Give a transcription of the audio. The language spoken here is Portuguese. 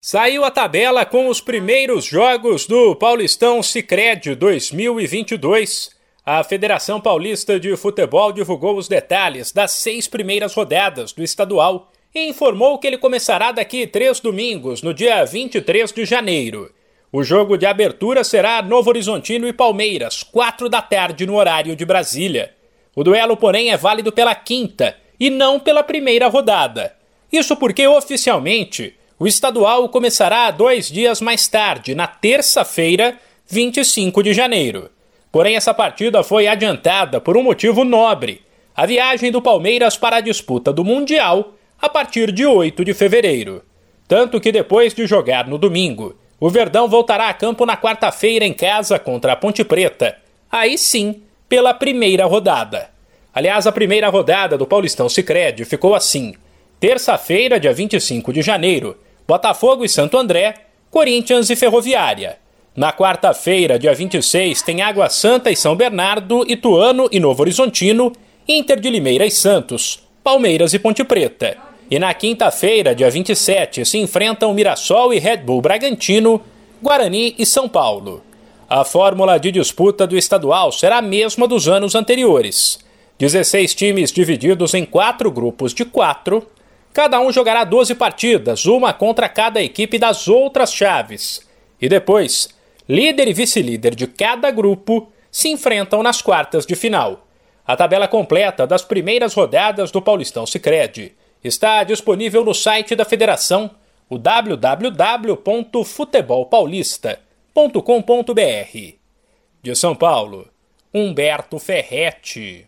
Saiu a tabela com os primeiros jogos do Paulistão Sicredi 2022. A Federação Paulista de Futebol divulgou os detalhes das seis primeiras rodadas do estadual e informou que ele começará daqui três domingos, no dia 23 de janeiro. O jogo de abertura será Novo Horizontino e Palmeiras, quatro da tarde no horário de Brasília. O duelo, porém, é válido pela quinta e não pela primeira rodada. Isso porque, oficialmente, o estadual começará dois dias mais tarde, na terça-feira, 25 de janeiro. Porém, essa partida foi adiantada por um motivo nobre: a viagem do Palmeiras para a disputa do Mundial a partir de 8 de fevereiro. Tanto que depois de jogar no domingo, o Verdão voltará a campo na quarta-feira em casa contra a Ponte Preta. Aí sim, pela primeira rodada. Aliás, a primeira rodada do Paulistão Sicredi ficou assim: terça-feira, dia 25 de janeiro, Botafogo e Santo André, Corinthians e Ferroviária. Na quarta-feira, dia 26, tem Água Santa e São Bernardo, Ituano e Novo Horizontino, Inter de Limeira e Santos, Palmeiras e Ponte Preta. E na quinta-feira, dia 27, se enfrentam Mirassol e Red Bull Bragantino, Guarani e São Paulo. A fórmula de disputa do estadual será a mesma dos anos anteriores. 16 times divididos em quatro grupos de quatro, Cada um jogará 12 partidas, uma contra cada equipe das outras chaves. E depois, líder e vice-líder de cada grupo se enfrentam nas quartas de final. A tabela completa das primeiras rodadas do Paulistão Sicredi está disponível no site da federação, o www.futebolpaulista.com.br. De São Paulo, Humberto Ferretti.